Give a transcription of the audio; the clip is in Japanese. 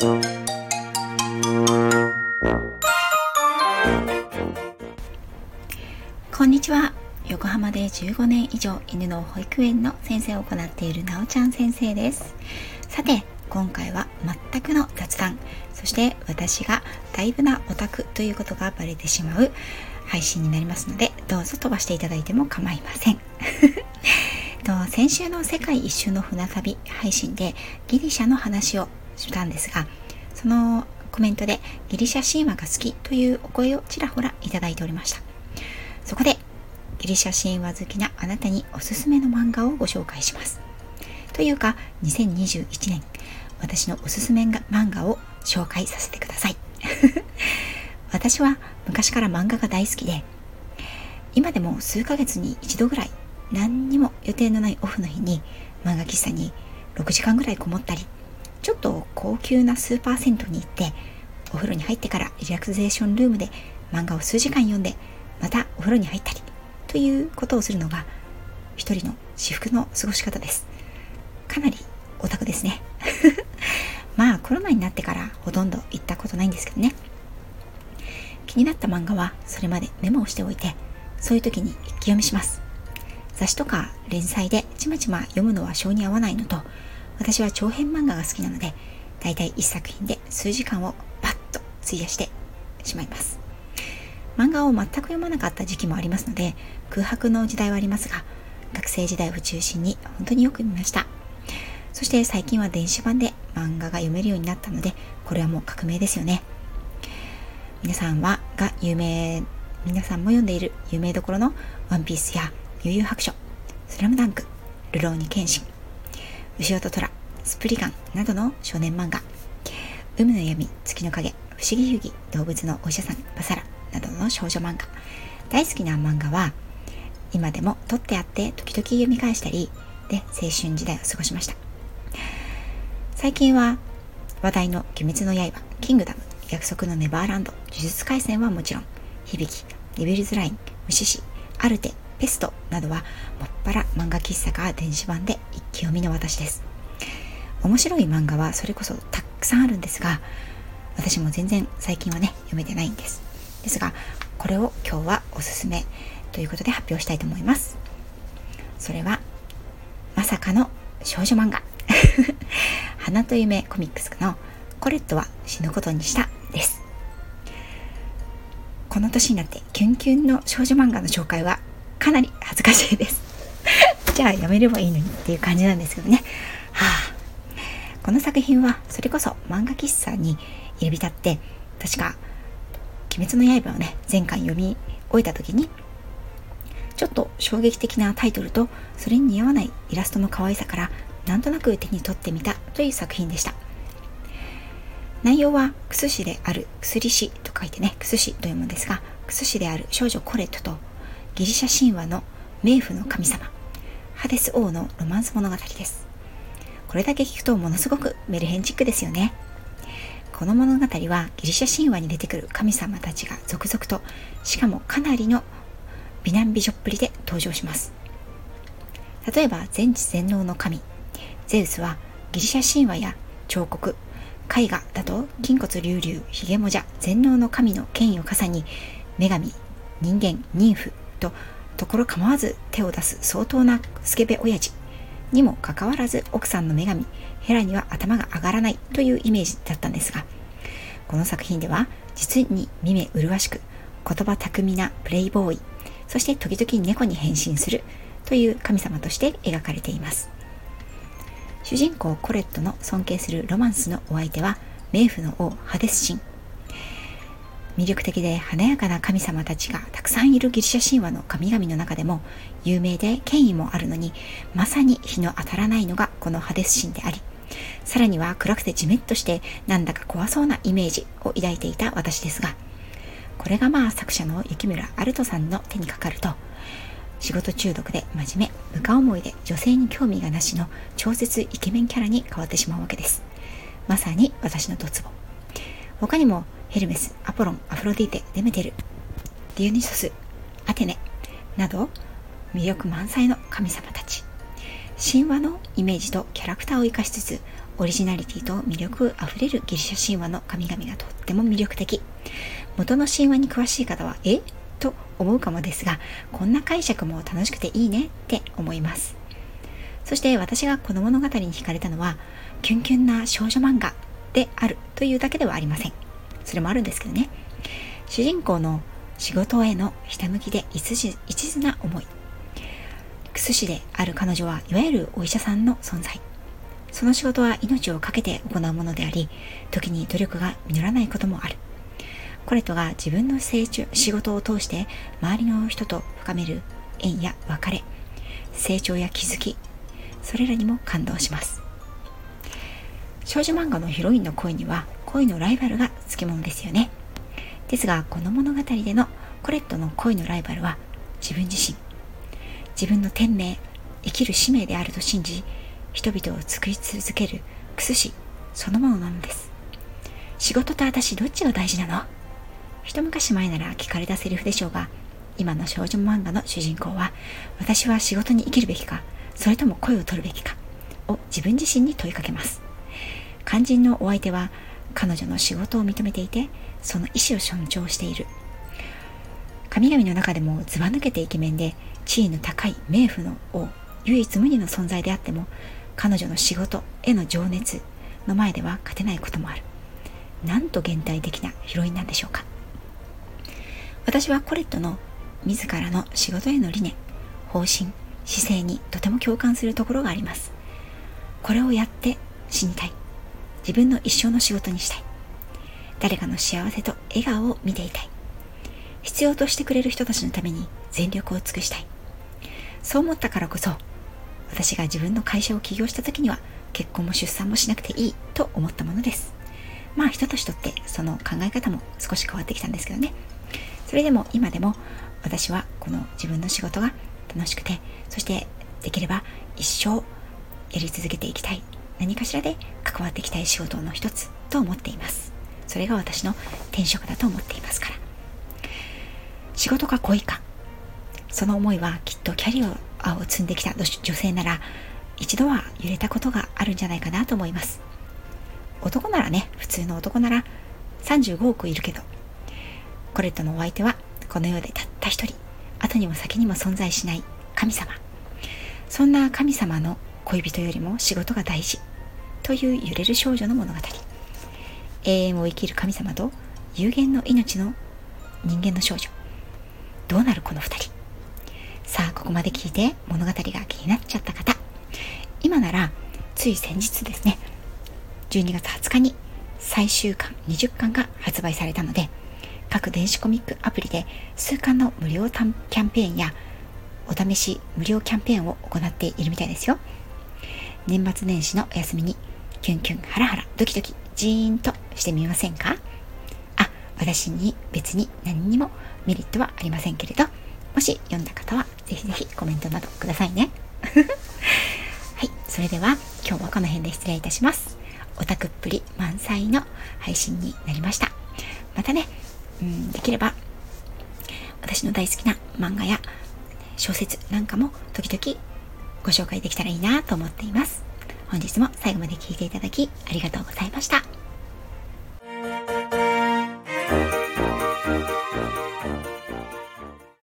こんにちは。横浜で15年以上犬の保育園の先生を行っているなおちゃん先生です。さて今回は全くの雑談。そして私がだいぶなオタクということがバレてしまう配信になりますのでどうぞ飛ばしていただいても構いません。と先週の世界一周の船旅配信でギリシャの話をしたんですがそのコメントでギリシャ神話が好きというお声をちらほらいただいておりました。そこでギリシャ神話好きなあなたにおすすめの漫画をご紹介します。というか2021年私のおすすめ漫画を紹介させてください。私は昔から漫画が大好きで今でも数ヶ月に一度ぐらい何にも予定のないオフの日に漫画喫茶に6時間ぐらいこもったりちょっと高級なスーパー銭湯に行ってお風呂に入ってからリラクゼーションルームで漫画を数時間読んでまたお風呂に入ったりということをするのが一人の至福の過ごし方です。かなりオタクですね。まあコロナになってからほとんど行ったことないんですけどね。気になった漫画はそれまでメモをしておいてそういう時に一気読みします。雑誌とか連載でちまちま読むのは性に合わないのと私は長編漫画が好きなのでだいたい1作品で数時間をパッと費やしてしまいます。漫画を全く読まなかった時期もありますので空白の時代はありますが学生時代を中心に本当によく見ました。そして最近は電子版で漫画が読めるようになったのでこれはもう革命ですよね。皆さんはが有名皆さんも読んでいる有名どころのワンピースや悠々白書スラムダンクルローニケンシン牛音虎スプリガンなどの少年漫画。海の闇月の影不思議遊戯動物のお医者さんバサラなどの少女漫画。大好きな漫画は今でも撮ってあって時々読み返したりで青春時代を過ごしました。最近は話題の鬼滅の刃キングダム約束のネバーランド呪術廻戦はもちろん響きデビルズライン無視しアルテペストなどはもっぱら漫画喫茶か電子版で一気読みの私です。面白い漫画はそれこそたくさんあるんですが私も全然最近はね読めてないんです。ですがこれを今日はおすすめということで発表したいと思います。それはまさかの少女漫画。花と夢コミックスのコレットは死ぬことにしたです。この年になってキュンキュンの少女漫画の紹介はかなり恥ずかしいです。じゃあやめればいいのにっていう感じなんですけどね。はあ。この作品はそれこそ漫画喫茶に入り浸って確か鬼滅の刃をね前回読み終えた時にちょっと衝撃的なタイトルとそれに似合わないイラストの可愛さからなんとなく手に取ってみたという作品でした。内容は薬師である薬師と書いてね薬師と読むんですが薬師である少女コレットとギリシャ神話の冥府の神様。ハデス王のロマンス物語です。これだけ聞くとものすごくメルヘンチックですよね。この物語はギリシャ神話に出てくる神様たちが続々としかもかなりの美男美女っぷりで登場します。例えば全知全能の神ゼウスはギリシャ神話や彫刻絵画だと筋骨隆々ひげもじゃ全能の神の権威を傘に女神人間妊婦とところ構わず手を出す相当なスケベ親父にもかかわらず奥さんの女神ヘラには頭が上がらないというイメージだったんですがこの作品では実に見目麗しく言葉巧みなプレイボーイそして時々猫に変身するという神様として描かれています。主人公コレットの尊敬するロマンスのお相手は冥府の王ハデス神魅力的で華やかな神様たちがたくさんいるギリシャ神話の神々の中でも有名で権威もあるのにまさに日の当たらないのがこのハデス神でありさらには暗くてじめっとしてなんだか怖そうなイメージを抱いていた私ですがこれがまあ作者の雪村アルトさんの手にかかると仕事中毒で真面目部下思いで女性に興味がなしの超絶イケメンキャラに変わってしまうわけです。まさに私のドツボ。他にもヘルメスアポロンアフロディーテデメテルディオニソスアテネなど魅力満載の神様たち。神話のイメージとキャラクターを生かしつつオリジナリティと魅力あふれるギリシャ神話の神々がとっても魅力的。元の神話に詳しい方はえ？と思うかもですがこんな解釈も楽しくていいね？って思います。そして私がこの物語に惹かれたのはキュンキュンな少女漫画であるというだけではありません。それもあるんですけどね。主人公の仕事へのひたむきで一途な思い。薬師である彼女はいわゆるお医者さんの存在。その仕事は命を懸けて行うものであり時に努力が実らないこともある。コレットが自分の成長仕事を通して周りの人と深める縁や別れ成長や気づきそれらにも感動します。少女漫画のヒロインの恋には恋のライバルがつきものですよね。ですがこの物語でのコレットの恋のライバルは自分自身。自分の天命生きる使命であると信じ人々を救い続けるクスシそのものなのです。仕事と私どっちが大事なの？一昔前なら聞かれたセリフでしょうが今の少女漫画の主人公は私は仕事に生きるべきかそれとも声を取るべきかを自分自身に問いかけます。肝心のお相手は彼女の仕事を認めていてその意思を尊重している。神々の中でもずば抜けてイケメンで地位の高い冥府の王唯一無二の存在であっても彼女の仕事への情熱の前では勝てないこともある。なんと現代的なヒロインなんでしょうか。私はコレットの自らの仕事への理念方針姿勢にとても共感するところがあります。これをやって死にたい。自分の一生の仕事にしたい。誰かの幸せと笑顔を見ていたい。必要としてくれる人たちのために全力を尽くしたい。そう思ったからこそ私が自分の会社を起業した時には結婚も出産もしなくていいと思ったものです。まあ人と人ってその考え方も少し変わってきたんですけどね。それでも今でも私はこの自分の仕事が楽しくてそしてできれば一生やり続けていきたい。何かしらで関わっていきたい仕事の一つと思っています。それが私の転職だと思っていますから。仕事か恋か。その思いはきっとキャリアを積んできた女性なら一度は揺れたことがあるんじゃないかなと思います。男ならね普通の男なら35億いるけどコレットのお相手はこの世でたった一人。後にも先にも存在しない神様。そんな神様の恋人よりも仕事が大事。という揺れる少女の物語。永遠を生きる神様と有限の命の人間の少女。どうなるこの2人？さあここまで聞いて物語が気になっちゃった方。今ならつい先日ですね。12月20日に最終巻20巻が発売されたので各電子コミックアプリで数巻の無料キャンペーンやお試し無料キャンペーンを行っているみたいですよ。年末年始のお休みにキュンキュンハラハラドキドキジーンとしてみませんか？あ私に別に何にもメリットはありませんけれどもし読んだ方はぜひぜひコメントなどくださいね。はいそれでは今日はこの辺で失礼いたします。オタクっぷり満載の配信になりました。またねうんできれば私の大好きな漫画や小説なんかも時々ご紹介できたらいいなと思っています。本日も最後まで聴いていただきありがとうございました。